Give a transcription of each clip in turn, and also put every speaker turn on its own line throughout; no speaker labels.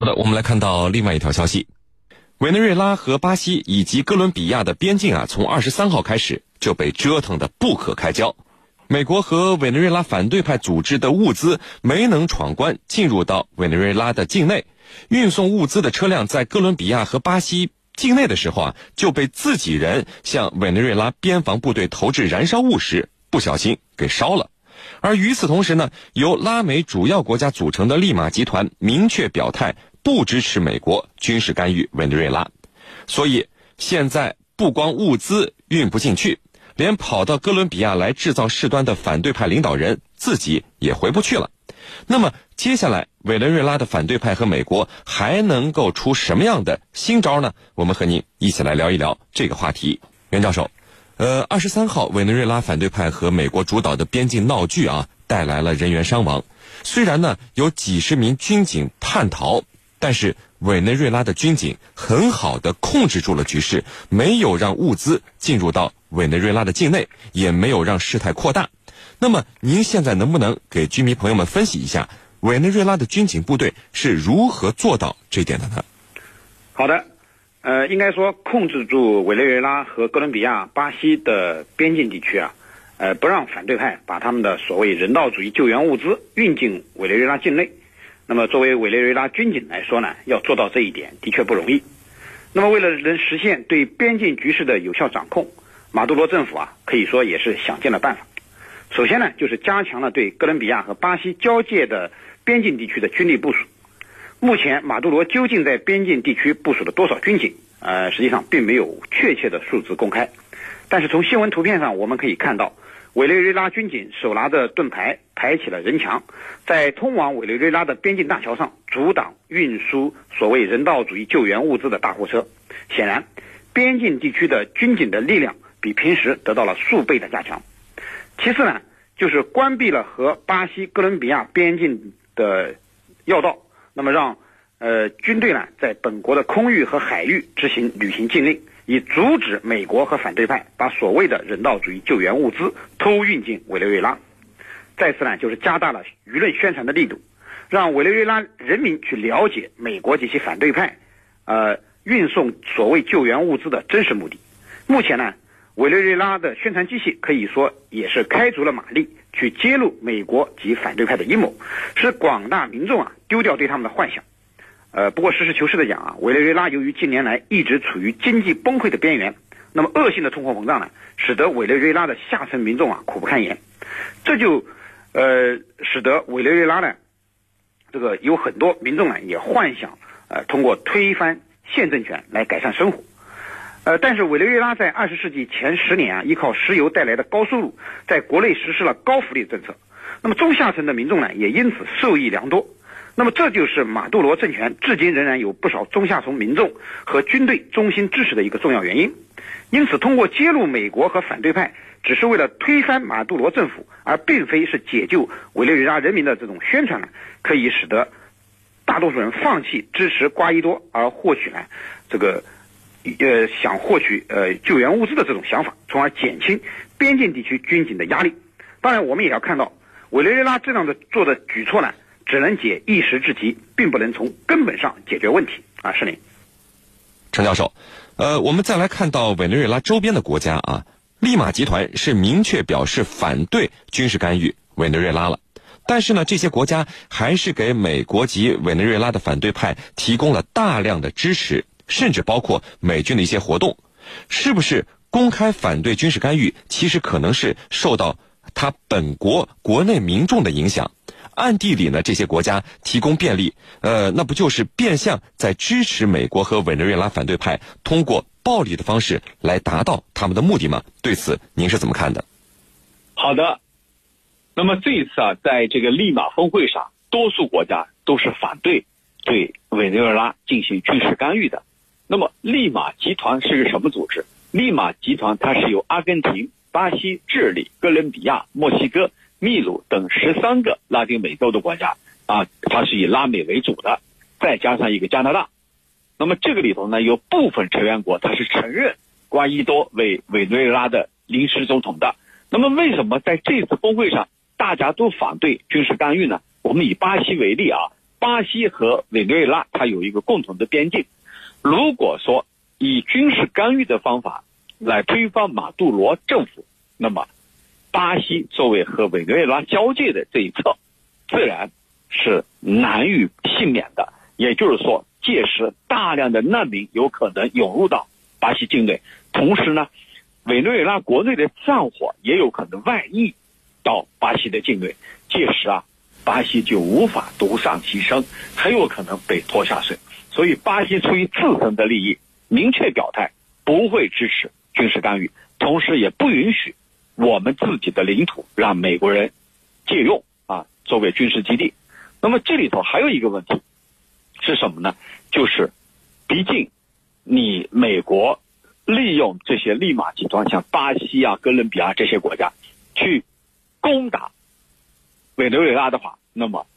好的，我们来看到另外一条消息：委内瑞拉和巴西以及哥伦比亚的边境啊，从二十三号开始就被折腾的不可开交。美国和委内瑞拉反对派组织的物资没能闯关进入到委内瑞拉的境内，运送物资的车辆在哥伦比亚和巴西境内的时候啊，就被自己人向委内瑞拉边防部队投掷燃烧物时不小心给烧了。而与此同时呢，由拉美主要国家组成的利马集团明确表态。不支持美国军事干预委内瑞拉，所以现在不光物资运不进去，连跑到哥伦比亚来制造事端的反对派领导人自己也回不去了。那么接下来委内瑞拉的反对派和美国还能够出什么样的新招呢？我们和您一起来聊一聊这个话题。袁教授，呃，二十三号委内瑞拉反对派和美国主导的边境闹剧啊，带来了人员伤亡。虽然呢有几十名军警叛逃。但是委内瑞拉的军警很好的控制住了局势，没有让物资进入到委内瑞拉的境内，也没有让事态扩大。那么，您现在能不能给居民朋友们分析一下，委内瑞拉的军警部队是如何做到这点的呢？
好的，呃，应该说控制住委内瑞拉和哥伦比亚、巴西的边境地区啊，呃，不让反对派把他们的所谓人道主义救援物资运进委内瑞拉境内。那么，作为委内瑞拉军警来说呢，要做到这一点的确不容易。那么，为了能实现对边境局势的有效掌控，马杜罗政府啊，可以说也是想尽了办法。首先呢，就是加强了对哥伦比亚和巴西交界的边境地区的军力部署。目前，马杜罗究竟在边境地区部署了多少军警？呃，实际上并没有确切的数字公开。但是从新闻图片上，我们可以看到。委内瑞拉军警手拿着盾牌，排起了人墙，在通往委内瑞拉的边境大桥上阻挡运输所谓人道主义救援物资的大货车。显然，边境地区的军警的力量比平时得到了数倍的加强。其次呢，就是关闭了和巴西、哥伦比亚边境的要道，那么让呃军队呢在本国的空域和海域执行旅行禁令。以阻止美国和反对派把所谓的人道主义救援物资偷运进委内瑞拉。再次呢，就是加大了舆论宣传的力度，让委内瑞拉人民去了解美国及其反对派，呃，运送所谓救援物资的真实目的。目前呢，委内瑞拉的宣传机器可以说也是开足了马力，去揭露美国及反对派的阴谋，使广大民众啊丢掉对他们的幻想。呃，不过实事求是的讲啊，委内瑞拉由于近年来一直处于经济崩溃的边缘，那么恶性的通货膨胀呢，使得委内瑞拉的下层民众啊苦不堪言，这就呃使得委内瑞拉呢，这个有很多民众呢也幻想呃通过推翻现政权来改善生活，呃，但是委内瑞拉在二十世纪前十年啊，依靠石油带来的高收入，在国内实施了高福利政策，那么中下层的民众呢也因此受益良多。那么这就是马杜罗政权至今仍然有不少中下层民众和军队衷心支持的一个重要原因。因此，通过揭露美国和反对派只是为了推翻马杜罗政府，而并非是解救委内瑞拉人民的这种宣传呢，可以使得大多数人放弃支持瓜伊多，而获取呢这个呃想获取呃救援物资的这种想法，从而减轻边境地区军警的压力。当然，我们也要看到委内瑞拉这样的做的举措呢。只能解一时之急，并不能从根本上解决问题啊！是您，
陈教授，呃，我们再来看到委内瑞拉周边的国家啊，利马集团是明确表示反对军事干预委内瑞拉了，但是呢，这些国家还是给美国及委内瑞拉的反对派提供了大量的支持，甚至包括美军的一些活动，是不是公开反对军事干预？其实可能是受到他本国国内民众的影响。暗地里呢，这些国家提供便利，呃，那不就是变相在支持美国和委内瑞拉反对派通过暴力的方式来达到他们的目的吗？对此您是怎么看的？
好的，那么这一次啊，在这个利马峰会上，多数国家都是反对对委内瑞拉进行军事干预的。那么利马集团是个什么组织？利马集团它是由阿根廷、巴西、智利、哥伦比亚、墨西哥。秘鲁等十三个拉丁美洲的国家啊，它是以拉美为主的，再加上一个加拿大。那么这个里头呢，有部分成员国它是承认瓜伊多为委内瑞拉的临时总统的。那么为什么在这次峰会上大家都反对军事干预呢？我们以巴西为例啊，巴西和委内瑞拉它有一个共同的边境。如果说以军事干预的方法来推翻马杜罗政府，那么巴西作为和委内瑞拉交界的这一侧，自然是难于幸免的。也就是说，届时大量的难民有可能涌入到巴西境内，同时呢，委内瑞拉国内的战火也有可能外溢到巴西的境内。届时啊，巴西就无法独善其身，很有可能被拖下水。所以，巴西出于自身的利益，明确表态不会支持军事干预，同时也不允许我们自己的领土让美国人借用啊作为军事基地。那么这里头还有一个问题。是什么呢？就是，毕竟，你美国利用这些利马集团，像巴西啊、哥伦比亚这些国家，去攻打委内瑞拉的话，那么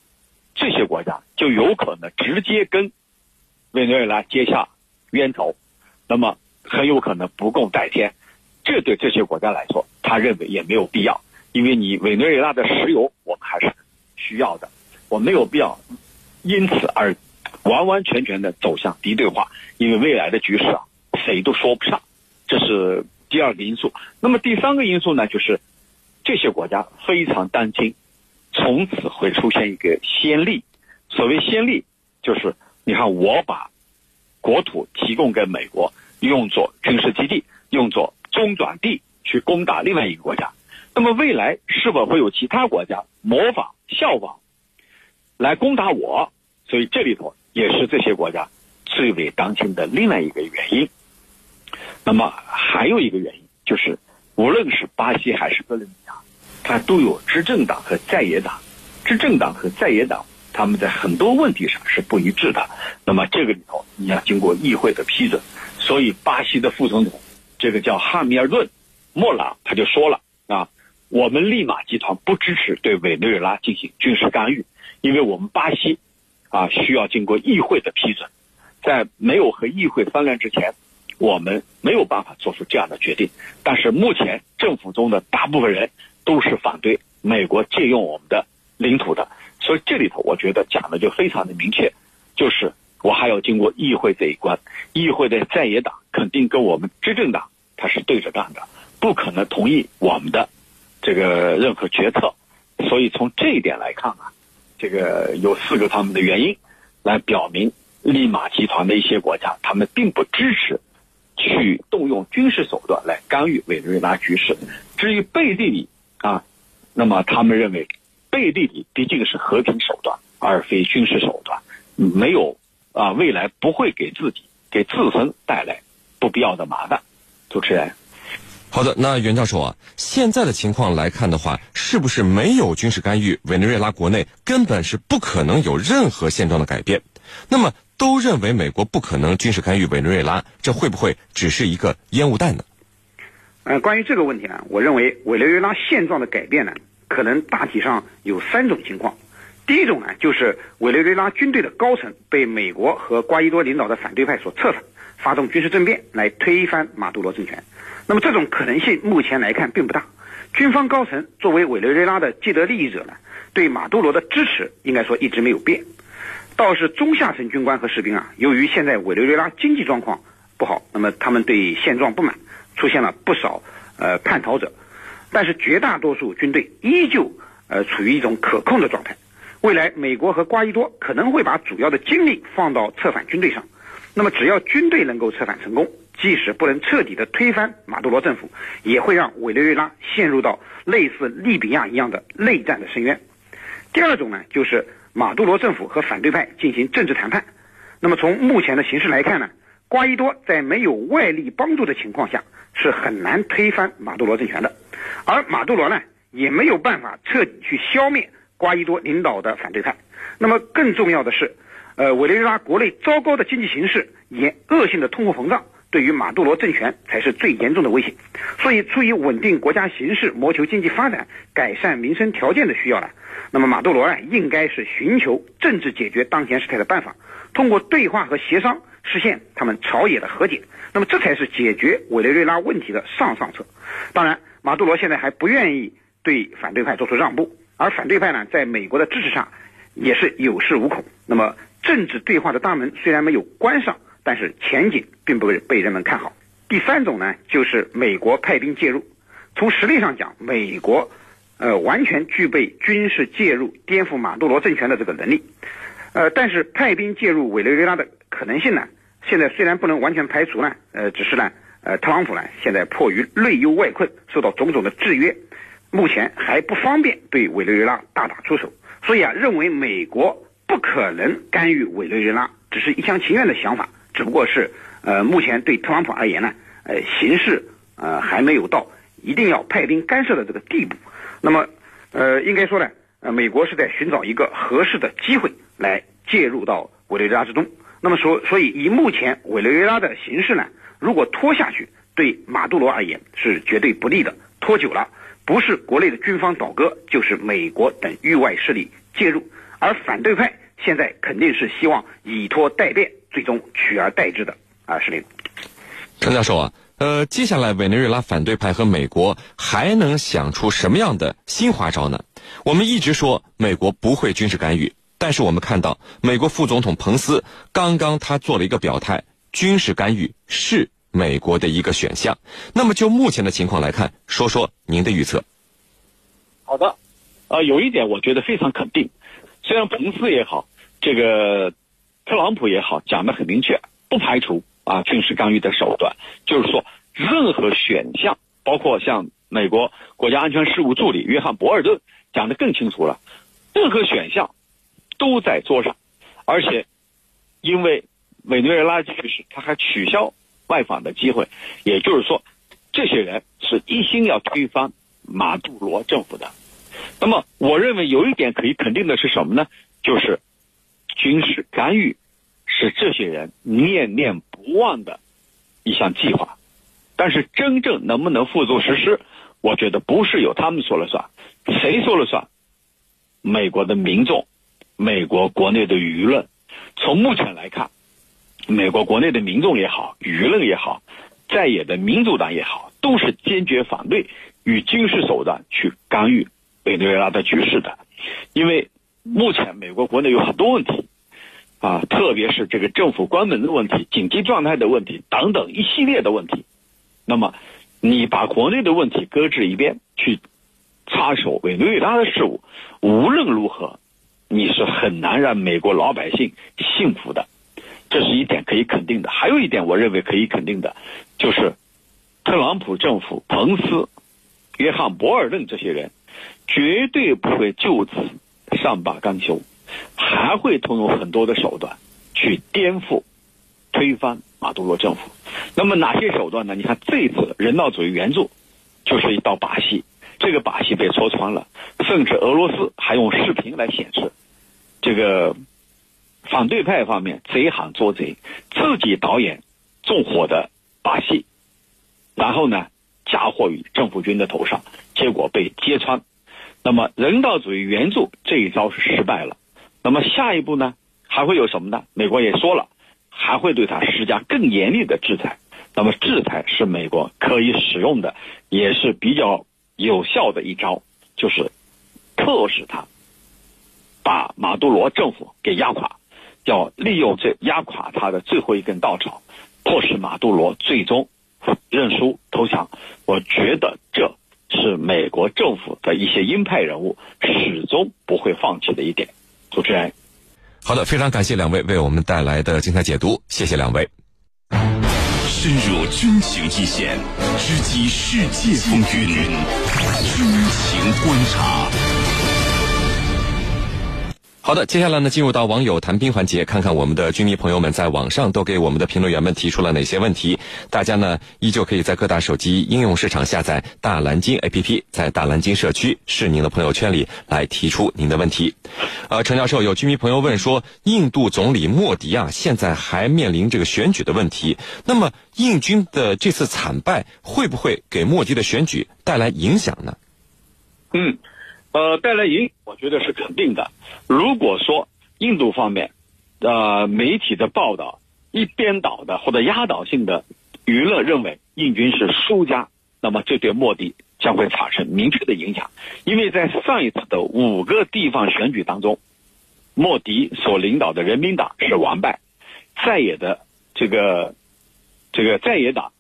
这些国家就有可能直接跟委内瑞拉结下冤仇，那么很有可能不共戴天。这对这些国家来说，他认为也没有必要，因为你委内瑞拉的石油我们还是需要的，我没有必要因此而。完完全全的走向敌对化，因为未来的局势啊，谁都说不上，这是第二个因素。那么第三个因素呢，就是这些国家非常担心，从此会出现一个先例。所谓先例，就是你看我把国土提供给美国，用作军事基地，用作中转地去攻打另外一个国家。那么未来是否会有其他国家模仿效仿来攻打我？所以这里头。也是这些国家最为当心的另外一个原因。那么还有一个原因就是，无论是巴西还是哥伦比亚，它都有执政党和在野党。执政党和在野党他们在很多问题上是不一致的。那么这个里头你要经过议会的批准。所以巴西的副总统这个叫汉密尔顿·莫朗他就说了啊，我们利马集团不支持对委内瑞拉进行军事干预，因为我们巴西。啊，需要经过议会的批准，在没有和议会商量之前，我们没有办法做出这样的决定。但是目前政府中的大部分人都是反对美国借用我们的领土的，所以这里头我觉得讲的就非常的明确，就是我还要经过议会这一关，议会的在野党肯定跟我们执政党他是对着干的，不可能同意我们的这个任何决策。所以从这一点来看啊。这个有四个他们的原因，来表明利马集团的一些国家，他们并不支持去动用军事手段来干预委内瑞拉局势。至于背地里啊，那么他们认为背地里毕竟是和平手段，而非军事手段，没有啊，未来不会给自己给自身带来不必要的麻烦。主持人。
好的，那袁教授啊，现在的情况来看的话，是不是没有军事干预，委内瑞拉国内根本是不可能有任何现状的改变？那么都认为美国不可能军事干预委内瑞拉，这会不会只是一个烟雾弹呢？
呃，关于这个问题呢，我认为委内瑞拉现状的改变呢，可能大体上有三种情况。第一种呢，就是委内瑞拉军队的高层被美国和瓜伊多领导的反对派所策反，发动军事政变来推翻马杜罗政权。那么这种可能性目前来看并不大。军方高层作为委内瑞拉的既得利益者呢，对马杜罗的支持应该说一直没有变。倒是中下层军官和士兵啊，由于现在委内瑞拉经济状况不好，那么他们对现状不满，出现了不少呃叛逃者。但是绝大多数军队依旧呃处于一种可控的状态。未来美国和瓜伊多可能会把主要的精力放到策反军队上。那么只要军队能够策反成功。即使不能彻底的推翻马杜罗政府，也会让委内瑞拉陷入到类似利比亚一样的内战的深渊。第二种呢，就是马杜罗政府和反对派进行政治谈判。那么从目前的形势来看呢，瓜伊多在没有外力帮助的情况下是很难推翻马杜罗政权的，而马杜罗呢也没有办法彻底去消灭瓜伊多领导的反对派。那么更重要的是，呃，委内瑞拉国内糟糕的经济形势，严恶性的通货膨胀。对于马杜罗政权才是最严重的威胁，所以出于稳定国家形势、谋求经济发展、改善民生条件的需要呢，那么马杜罗啊，应该是寻求政治解决当前事态的办法，通过对话和协商实现他们朝野的和解，那么这才是解决委内瑞拉问题的上上策。当然，马杜罗现在还不愿意对反对派做出让步，而反对派呢，在美国的支持下，也是有恃无恐。那么政治对话的大门虽然没有关上，但是前景并不被人们看好。第三种呢，就是美国派兵介入。从实力上讲，美国呃完全具备军事介入颠覆马杜罗政权的这个能力。呃，但是派兵介入委内瑞拉的可能性呢，现在虽然不能完全排除呢，呃，只是呢，呃，特朗普呢现在迫于内忧外困，受到种种的制约，目前还不方便对委内瑞拉大打出手。所以啊，认为美国不可能干预委内瑞拉，只是一厢情愿的想法，只不过是呃，目前对特朗普而言呢，呃，形势呃还没有到一定要派兵干涉的这个地步。那么，呃，应该说呢，呃，美国是在寻找一个合适的机会来介入到委内瑞拉之中。那么所，所以以目前委内瑞拉的形势呢，如果拖下去，对马杜罗而言是绝对不利的。拖久了。不是国内的军方倒戈，就是美国等域外势力介入，而反对派现在肯定是希望以拖代变，最终取而代之的啊，是令。
陈教授啊，呃，接下来委内瑞拉反对派和美国还能想出什么样的新花招呢？我们一直说美国不会军事干预，但是我们看到美国副总统彭斯刚刚他做了一个表态，军事干预是。美国的一个选项。那么就目前的情况来看，说说您的预测。
好的，呃，有一点我觉得非常肯定，虽然彭斯也好，这个特朗普也好，讲的很明确，不排除啊军事干预的手段。就是说，任何选项，包括像美国国家安全事务助理约翰博尔顿讲的更清楚了，任何选项都在桌上，而且因为委内瑞拉局势，他还取消。外访的机会，也就是说，这些人是一心要推翻马杜罗政府的。那么，我认为有一点可以肯定的是什么呢？就是军事干预是这些人念念不忘的一项计划。但是，真正能不能付诸实施，我觉得不是由他们说了算。谁说了算？美国的民众，美国国内的舆论。从目前来看。美国国内的民众也好，舆论也好，在野的民主党也好，都是坚决反对与军事手段去干预委内瑞拉的局势的。因为目前美国国内有很多问题，啊，特别是这个政府关门的问题、紧急状态的问题等等一系列的问题。那么，你把国内的问题搁置一边，去插手委内瑞拉的事务，无论如何，你是很难让美国老百姓幸福的。这是一点可以肯定的，还有一点我认为可以肯定的，就是特朗普政府、彭斯、约翰·博尔顿这些人绝对不会就此善罢甘休，还会通用很多的手段去颠覆、推翻马杜罗政府。那么哪些手段呢？你看这次人道主义援助就是一道把戏，这个把戏被戳穿了，甚至俄罗斯还用视频来显示这个。反对派方面贼喊捉贼，自己导演纵火的把戏，然后呢嫁祸于政府军的头上，结果被揭穿。那么人道主义援助这一招是失败了。那么下一步呢还会有什么呢？美国也说了，还会对他施加更严厉的制裁。那么制裁是美国可以使用的，也是比较有效的一招，就是迫使他把马杜罗政府给压垮。要利用这压垮他的最后一根稻草，迫使马杜罗最终认输投降。我觉得这是美国政府的一些鹰派人物始终不会放弃的一点。主持人，
好的，非常感谢两位为我们带来的精彩解读，谢谢两位。
深入军情一线，直击世界风云，军情观察。
好的，接下来呢，进入到网友谈兵环节，看看我们的军迷朋友们在网上都给我们的评论员们提出了哪些问题。大家呢，依旧可以在各大手机应用市场下载大蓝鲸 APP，在大蓝鲸社区是您的朋友圈里来提出您的问题。呃，陈教授，有军迷朋友问说，印度总理莫迪啊，现在还面临这个选举的问题，那么印军的这次惨败会不会给莫迪的选举带来影响呢？
嗯。呃，带来影，我觉得是肯定的。如果说印度方面，呃，媒体的报道一边倒的或者压倒性的舆论认为印军是输家，那么这对莫迪将会产生明确的影响。因为在上一次的五个地方选举当中，莫迪所领导的人民党是完败，在野的这个这个在野党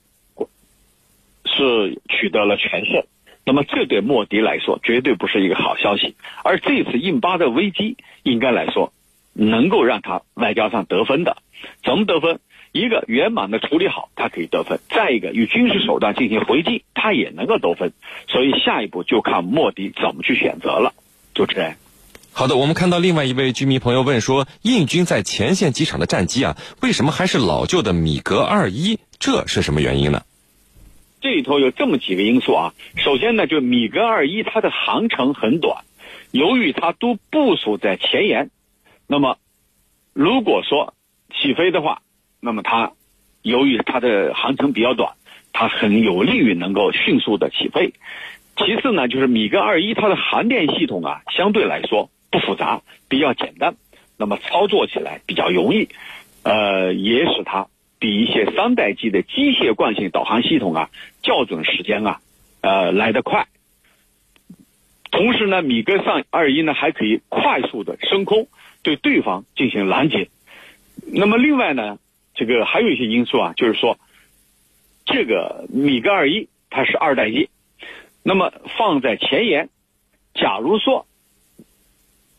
是取得了全胜。那么这对莫迪来说绝对不是一个好消息。而这次印巴的危机，应该来说能够让他外交上得分的。怎么得分？一个圆满的处理好，他可以得分；再一个，与军事手段进行回击，他也能够得分。所以下一步就看莫迪怎么去选择了。主持人，
好的，我们看到另外一位居民朋友问说，印军在前线机场的战机啊，为什么还是老旧的米格二一？这是什么原因呢？
这里头有这么几个因素啊。首先呢，就米格二一它的航程很短，由于它都部署在前沿，那么如果说起飞的话。那么它，由于它的航程比较短，它很有利于能够迅速的起飞。其次呢，就是米格二一它的航电系统啊，相对来说不复杂，比较简单，那么操作起来比较容易，呃，也使它比一些三代机的机械惯性导航系统啊，校准时间啊，呃，来得快。同时呢，米格上二一呢还可以快速的升空，对对方进行拦截。那么另外呢？这个还有一些因素啊，就是说，这个米格二一它是二代机，那么放在前沿，假如说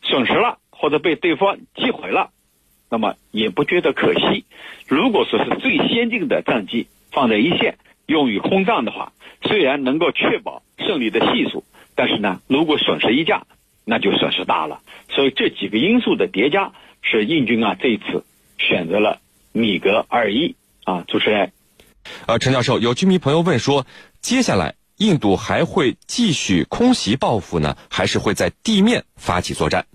损失了或者被对方击毁了，那么也不觉得可惜。如果说是最先进的战机放在一线用于空战的话，虽然能够确保胜利的系数，但是呢，如果损失一架，那就损失大了。所以这几个因素的叠加，是印军啊这一次选择了。米格二一啊，主持人，
呃，陈教授，有居民朋友问说，接下来印度还会继续空袭报复呢，还是会在地面发起作战？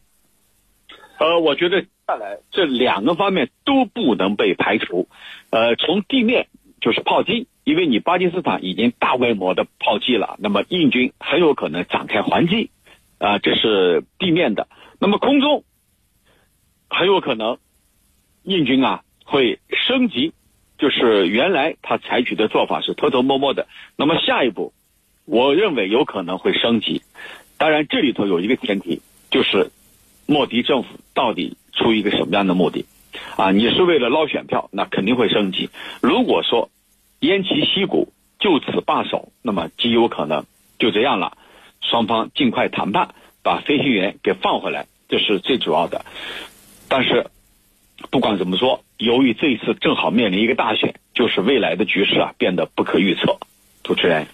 呃，我觉得下来这两个方面都不能被排除。呃，从地面就是炮击，因为你巴基斯坦已经大规模的炮击了，那么印军很有可能展开还击，啊，这是地面的。那么空中很有可能印军啊。会升级，就是原来他采取的做法是偷偷摸摸的。那么下一步，我认为有可能会升级。当然，这里头有一个前提，就是莫迪政府到底出于一个什么样的目的？啊，你是为了捞选票，那肯定会升级。如果说偃旗息鼓，就此罢手，那么极有可能就这样了。双方尽快谈判，把飞行员给放回来，这是最主要的。但是。不管怎么说，由于这一次正好面临一个大选，就是未来的局势啊变得不可预测。主持人，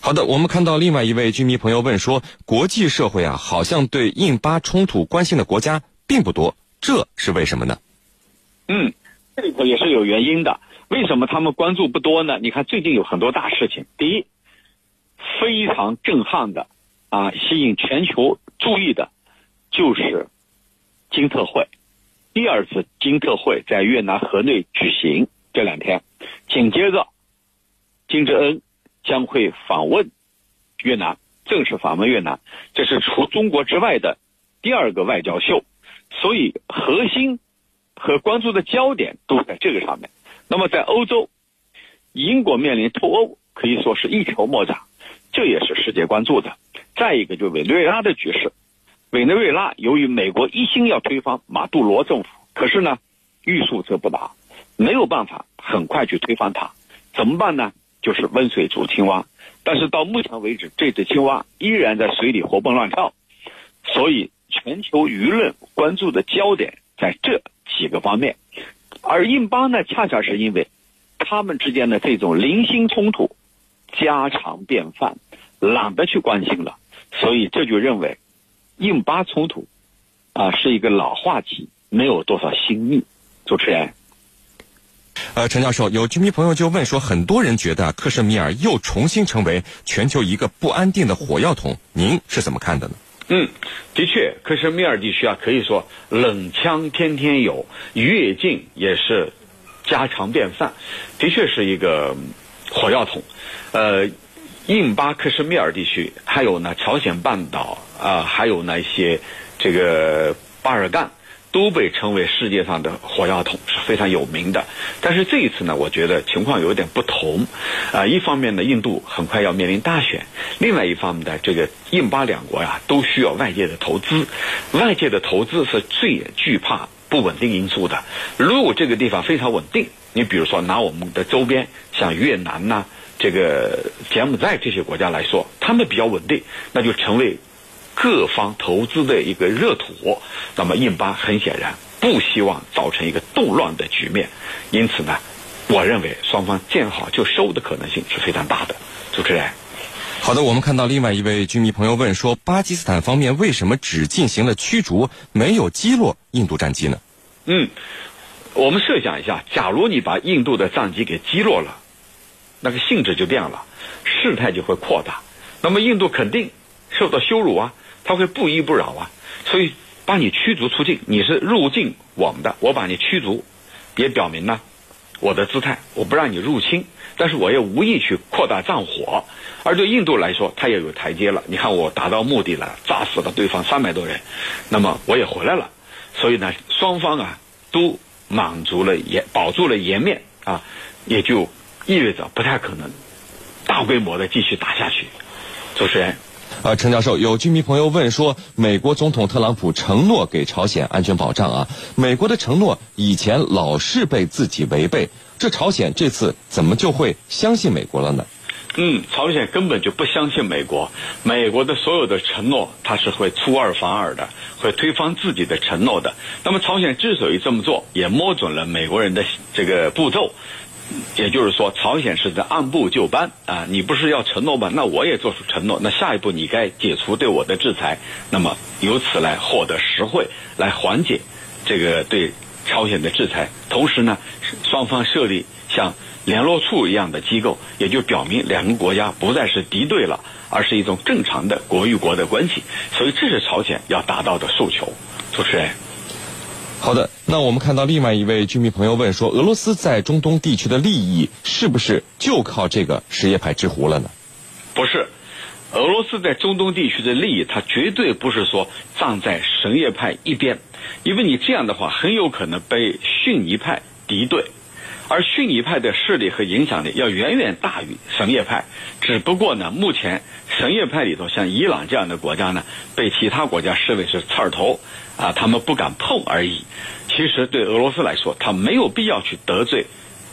好的，我们看到另外一位居民朋友问说，国际社会啊好像对印巴冲突关心的国家并不多，这是为什么呢？
嗯，这里头也是有原因的。为什么他们关注不多呢？你看最近有很多大事情，第一，非常震撼的啊，吸引全球注意的，就是金特会。第二次金特会在越南河内举行，这两天，紧接着，金正恩将会访问越南，正式访问越南，这是除中国之外的第二个外交秀，所以核心和关注的焦点都在这个上面。那么在欧洲，英国面临脱欧可以说是一筹莫展，这也是世界关注的。再一个就委内瑞拉的局势。委内瑞拉由于美国一心要推翻马杜罗政府，可是呢，欲速则不达，没有办法很快去推翻它，怎么办呢？就是温水煮青蛙。但是到目前为止，这只青蛙依然在水里活蹦乱跳，所以全球舆论关注的焦点在这几个方面。而印巴呢，恰恰是因为他们之间的这种零星冲突家常便饭，懒得去关心了，所以这就认为。印巴冲突啊，是一个老话题，没有多少新意。主持人，
呃，陈教授，有居民朋友就问说，很多人觉得克什米尔又重新成为全球一个不安定的火药桶，您是怎么看的呢？
嗯，的确，克什米尔地区啊，可以说冷枪天天有，越境也是家常便饭，的确是一个火药桶。呃。印巴克什米尔地区，还有呢朝鲜半岛啊，还有那些这个巴尔干，都被称为世界上的火药桶，是非常有名的。但是这一次呢，我觉得情况有点不同。啊，一方面呢，印度很快要面临大选；另外一方面呢，这个印巴两国呀，都需要外界的投资。外界的投资是最惧怕不稳定因素的。如果这个地方非常稳定，你比如说拿我们的周边，像越南呐、这个柬埔寨这些国家来说，他们比较稳定，那就成为各方投资的一个热土。那么印巴很显然不希望造成一个动乱的局面，因此呢，我认为双方见好就收的可能性是非常大的。主持人。
好的，我们看到另外一位军迷朋友问说，巴基斯坦方面为什么只进行了驱逐，没有击落印度战机呢？
嗯，我们设想一下，假如你把印度的战机给击落了，那个性质就变了，事态就会扩大。那么印度肯定受到羞辱啊，他会不依不饶啊，所以把你驱逐出境，你是入境我们的，我把你驱逐，也表明呢我的姿态，我不让你入侵，但是我也无意去扩大战火。而对印度来说，他也有台阶了。你看我达到目的了，炸死了对方三百多人，那么我也回来了。所以呢，双方啊都满足了颜，保住了颜面啊，也就意味着不太可能大规模的继续打下去。主持人，
呃，陈教授，有居民朋友问说，美国总统特朗普承诺给朝鲜安全保障啊，美国的承诺以前老是被自己违背，这朝鲜这次怎么就会相信美国了呢？
嗯，朝鲜根本就不相信美国，美国的所有的承诺，他是会出尔反尔的，会推翻自己的承诺的。那么朝鲜之所以这么做，也摸准了美国人的这个步骤，也就是说，朝鲜是在按部就班啊。你不是要承诺吗？那我也做出承诺。那下一步你该解除对我的制裁，那么由此来获得实惠，来缓解这个对朝鲜的制裁。同时呢，双方设立像。联络处一样的机构，也就表明两个国家不再是敌对了，而是一种正常的国与国的关系。所以这是朝鲜要达到的诉求。主持人，
好的。那我们看到另外一位居民朋友问说，俄罗斯在中东地区的利益是不是就靠这个什叶派之狐了呢？
不是，俄罗斯在中东地区的利益，它绝对不是说站在什叶派一边，因为你这样的话，很有可能被逊尼派敌对。而逊尼派的势力和影响力要远远大于什叶派，只不过呢，目前什叶派里头像伊朗这样的国家呢，被其他国家视为是刺儿头，啊，他们不敢碰而已。其实对俄罗斯来说，他没有必要去得罪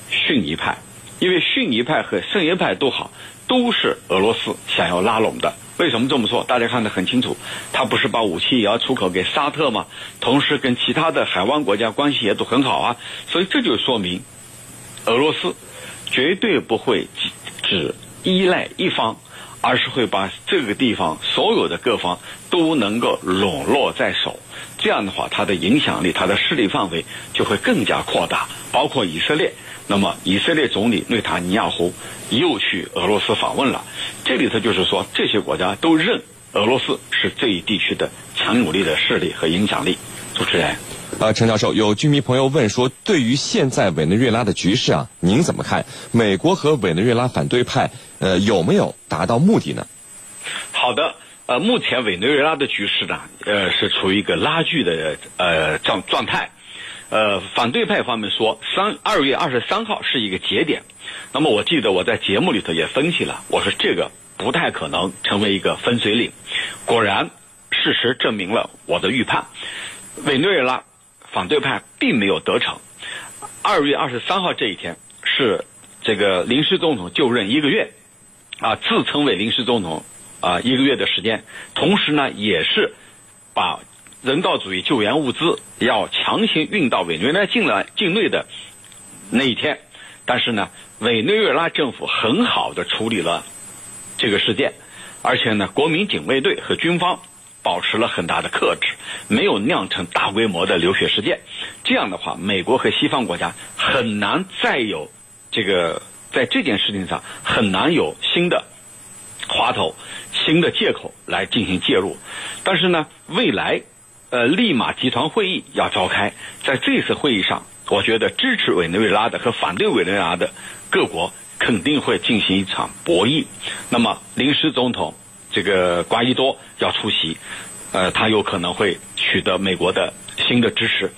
逊尼派，因为逊尼派和什叶派都好，都是俄罗斯想要拉拢的。为什么这么说？大家看得很清楚，他不是把武器也要出口给沙特吗？同时跟其他的海湾国家关系也都很好啊，所以这就说明。俄罗斯绝对不会只依赖一方，而是会把这个地方所有的各方都能够笼络在手。这样的话，它的影响力、它的势力范围就会更加扩大，包括以色列。那么，以色列总理内塔尼亚胡又去俄罗斯访问了。这里头就是说，这些国家都认俄罗斯是这一地区的强有力的势力和影响力。主持人。
呃，陈教授，有居民朋友问说，对于现在委内瑞拉的局势啊，您怎么看？美国和委内瑞拉反对派呃有没有达到目的呢？
好的，呃，目前委内瑞拉的局势呢，呃，是处于一个拉锯的呃状状态。呃，反对派方面说，三二月二十三号是一个节点。那么我记得我在节目里头也分析了，我说这个不太可能成为一个分水岭。果然，事实证明了我的预判，委内瑞拉。反对派并没有得逞。二月二十三号这一天是这个临时总统就任一个月，啊，自称为临时总统啊一个月的时间，同时呢也是把人道主义救援物资要强行运到委内瑞拉境内境内的那一天。但是呢，委内瑞拉政府很好的处理了这个事件，而且呢，国民警卫队和军方。保持了很大的克制，没有酿成大规模的流血事件。这样的话，美国和西方国家很难再有这个在这件事情上很难有新的滑头、新的借口来进行介入。但是呢，未来呃，利马集团会议要召开，在这次会议上，我觉得支持委内瑞拉的和反对委内瑞拉的各国肯定会进行一场博弈。那么，临时总统。这个瓜伊多要出席，呃，他有可能会取得美国的新的支持。